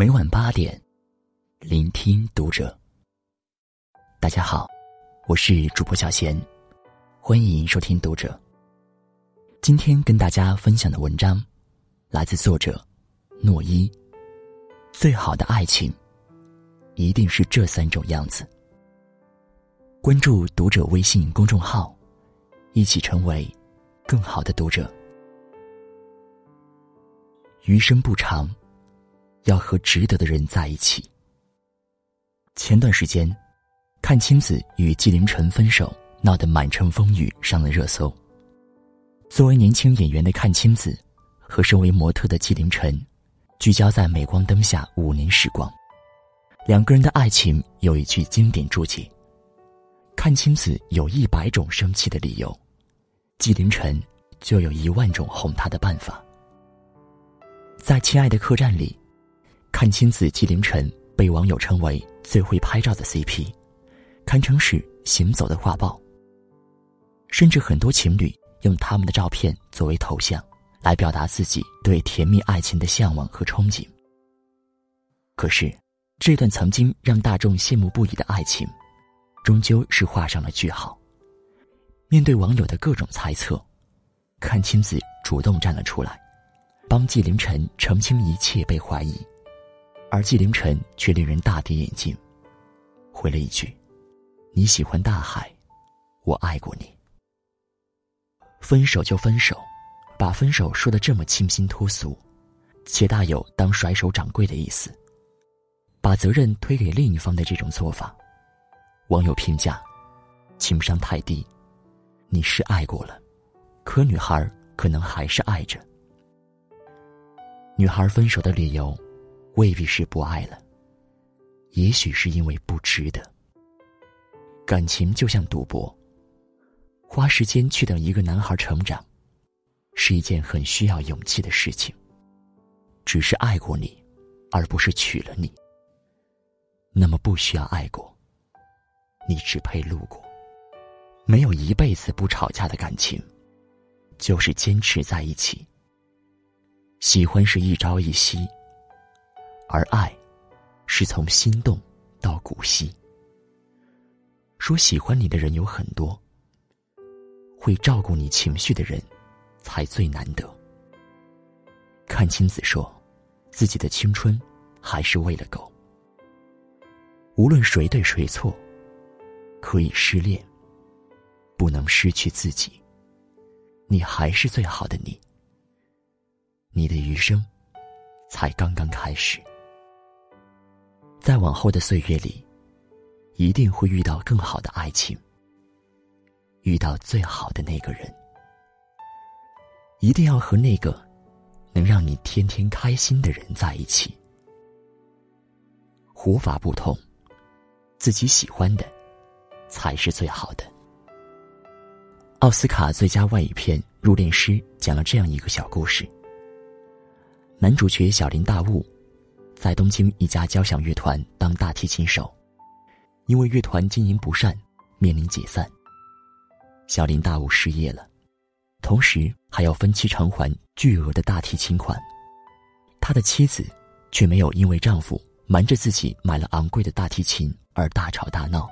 每晚八点，聆听读者。大家好，我是主播小贤，欢迎收听读者。今天跟大家分享的文章，来自作者诺伊。最好的爱情，一定是这三种样子。关注读者微信公众号，一起成为更好的读者。余生不长。要和值得的人在一起。前段时间，阚清子与纪凌尘分手，闹得满城风雨，上了热搜。作为年轻演员的阚清子，和身为模特的纪凌尘，聚焦在镁光灯下五年时光。两个人的爱情有一句经典注解：阚清子有一百种生气的理由，纪凌尘就有一万种哄她的办法。在《亲爱的客栈》里。阚清子纪凌尘被网友称为最会拍照的 CP，堪称是行走的画报。甚至很多情侣用他们的照片作为头像，来表达自己对甜蜜爱情的向往和憧憬。可是，这段曾经让大众羡慕不已的爱情，终究是画上了句号。面对网友的各种猜测，阚清子主动站了出来，帮纪凌尘澄清一切被怀疑。而纪凌尘却令人大跌眼镜，回了一句：“你喜欢大海，我爱过你。分手就分手，把分手说的这么清新脱俗，且大有当甩手掌柜的意思。把责任推给另一方的这种做法，网友评价：情商太低。你是爱过了，可女孩可能还是爱着。女孩分手的理由。”未必是不爱了，也许是因为不值得。感情就像赌博，花时间去等一个男孩成长，是一件很需要勇气的事情。只是爱过你，而不是娶了你，那么不需要爱过，你只配路过。没有一辈子不吵架的感情，就是坚持在一起。喜欢是一朝一夕。而爱，是从心动到骨息。说喜欢你的人有很多，会照顾你情绪的人，才最难得。看清子说，自己的青春还是为了狗。无论谁对谁错，可以失恋，不能失去自己。你还是最好的你，你的余生才刚刚开始。在往后的岁月里，一定会遇到更好的爱情，遇到最好的那个人。一定要和那个能让你天天开心的人在一起。活法不同，自己喜欢的才是最好的。奥斯卡最佳外语片《入殓师》讲了这样一个小故事：男主角小林大悟。在东京一家交响乐团当大提琴手，因为乐团经营不善，面临解散。小林大悟失业了，同时还要分期偿还巨额的大提琴款。他的妻子却没有因为丈夫瞒着自己买了昂贵的大提琴而大吵大闹，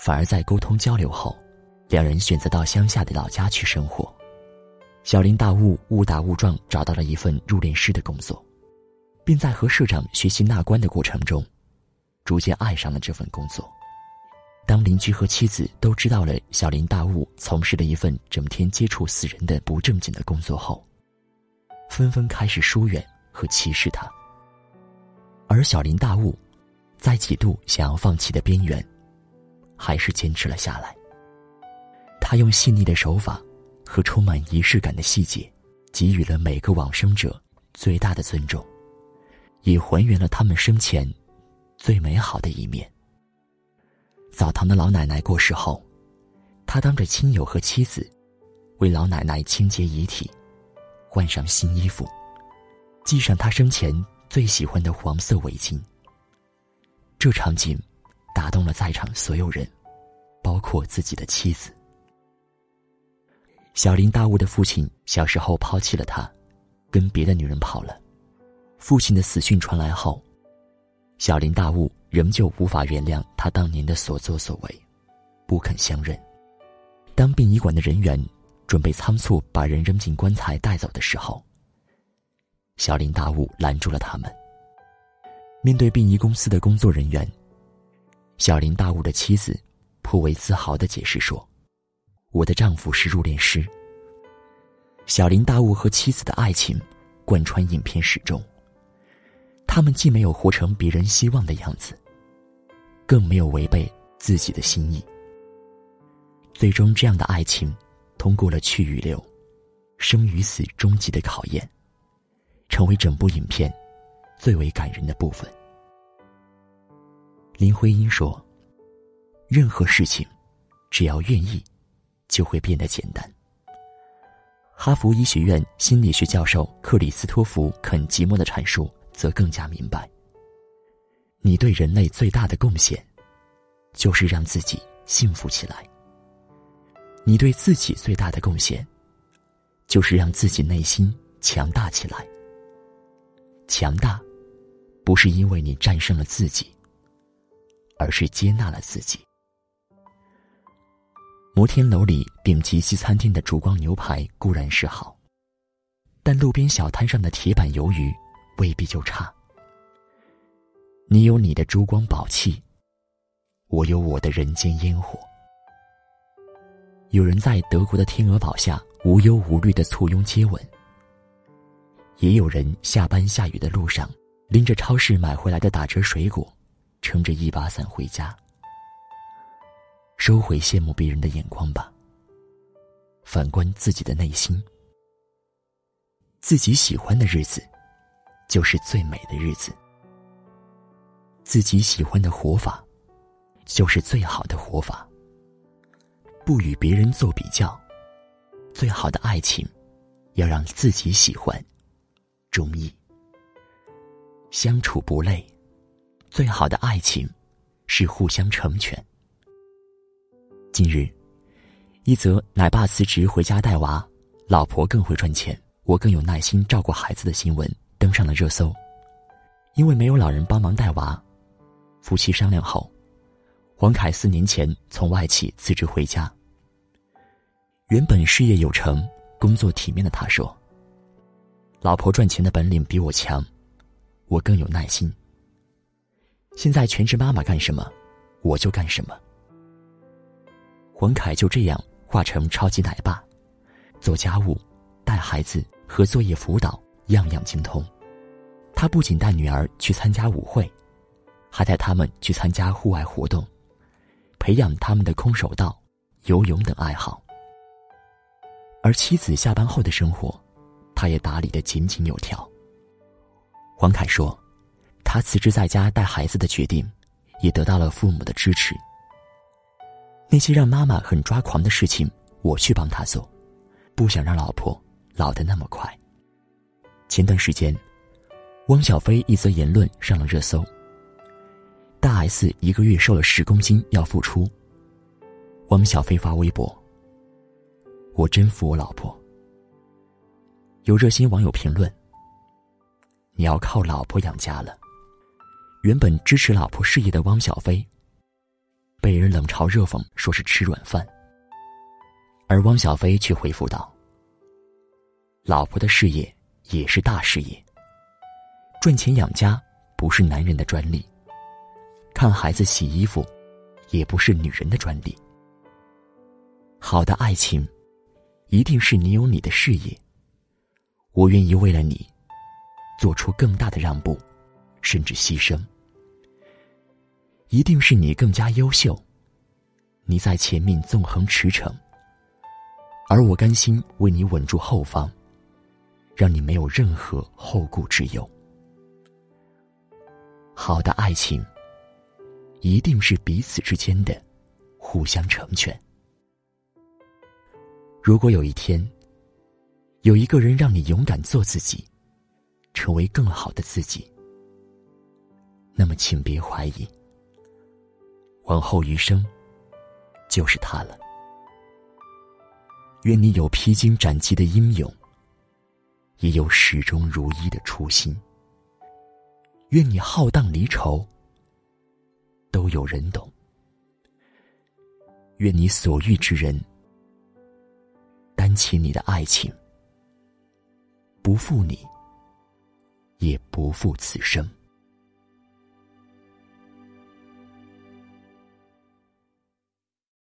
反而在沟通交流后，两人选择到乡下的老家去生活。小林大悟误打误撞找到了一份入殓师的工作。并在和社长学习纳棺的过程中，逐渐爱上了这份工作。当邻居和妻子都知道了小林大悟从事了一份整天接触死人的不正经的工作后，纷纷开始疏远和歧视他。而小林大悟，在几度想要放弃的边缘，还是坚持了下来。他用细腻的手法和充满仪式感的细节，给予了每个往生者最大的尊重。也还原了他们生前最美好的一面。澡堂的老奶奶过世后，他当着亲友和妻子，为老奶奶清洁遗体，换上新衣服，系上她生前最喜欢的黄色围巾。这场景打动了在场所有人，包括自己的妻子。小林大悟的父亲小时候抛弃了他，跟别的女人跑了。父亲的死讯传来后，小林大悟仍旧无法原谅他当年的所作所为，不肯相认。当殡仪馆的人员准备仓促把人扔进棺材带走的时候，小林大悟拦住了他们。面对殡仪公司的工作人员，小林大悟的妻子颇为自豪的解释说：“我的丈夫是入殓师。”小林大悟和妻子的爱情贯穿影片始终。他们既没有活成别人希望的样子，更没有违背自己的心意。最终，这样的爱情通过了去与留、生与死终极的考验，成为整部影片最为感人的部分。林徽因说：“任何事情，只要愿意，就会变得简单。”哈佛医学院心理学教授克里斯托弗·肯吉莫的阐述则更加明白：你对人类最大的贡献，就是让自己幸福起来；你对自己最大的贡献，就是让自己内心强大起来。强大，不是因为你战胜了自己，而是接纳了自己。摩天楼里顶级西餐厅的烛光牛排固然是好，但路边小摊上的铁板鱿鱼未必就差。你有你的珠光宝气，我有我的人间烟火。有人在德国的天鹅堡下无忧无虑的簇拥接吻，也有人下班下雨的路上拎着超市买回来的打折水果，撑着一把伞回家。收回羡慕别人的眼光吧。反观自己的内心，自己喜欢的日子，就是最美的日子。自己喜欢的活法，就是最好的活法。不与别人做比较，最好的爱情，要让自己喜欢，中意。相处不累，最好的爱情，是互相成全。近日，一则奶爸辞职回家带娃，老婆更会赚钱，我更有耐心照顾孩子的新闻登上了热搜。因为没有老人帮忙带娃，夫妻商量后，黄凯四年前从外企辞职回家。原本事业有成、工作体面的他说：“老婆赚钱的本领比我强，我更有耐心。现在全职妈妈干什么，我就干什么。”黄凯就这样化成超级奶爸，做家务、带孩子和作业辅导样样精通。他不仅带女儿去参加舞会，还带他们去参加户外活动，培养他们的空手道、游泳等爱好。而妻子下班后的生活，他也打理得井井有条。黄凯说：“他辞职在家带孩子的决定，也得到了父母的支持。”那些让妈妈很抓狂的事情，我去帮他做，不想让老婆老得那么快。前段时间，汪小菲一则言论上了热搜。大 S 一个月瘦了十公斤要复出，汪小菲发微博：“我真服我老婆。”有热心网友评论：“你要靠老婆养家了。”原本支持老婆事业的汪小菲。被人冷嘲热讽，说是吃软饭。而汪小菲却回复道：“老婆的事业也是大事业，赚钱养家不是男人的专利，看孩子洗衣服，也不是女人的专利。好的爱情，一定是你有你的事业，我愿意为了你，做出更大的让步，甚至牺牲。”一定是你更加优秀，你在前面纵横驰骋，而我甘心为你稳住后方，让你没有任何后顾之忧。好的爱情，一定是彼此之间的互相成全。如果有一天，有一个人让你勇敢做自己，成为更好的自己，那么请别怀疑。往后余生，就是他了。愿你有披荆斩棘的英勇，也有始终如一的初心。愿你浩荡离愁，都有人懂。愿你所遇之人，担起你的爱情，不负你，也不负此生。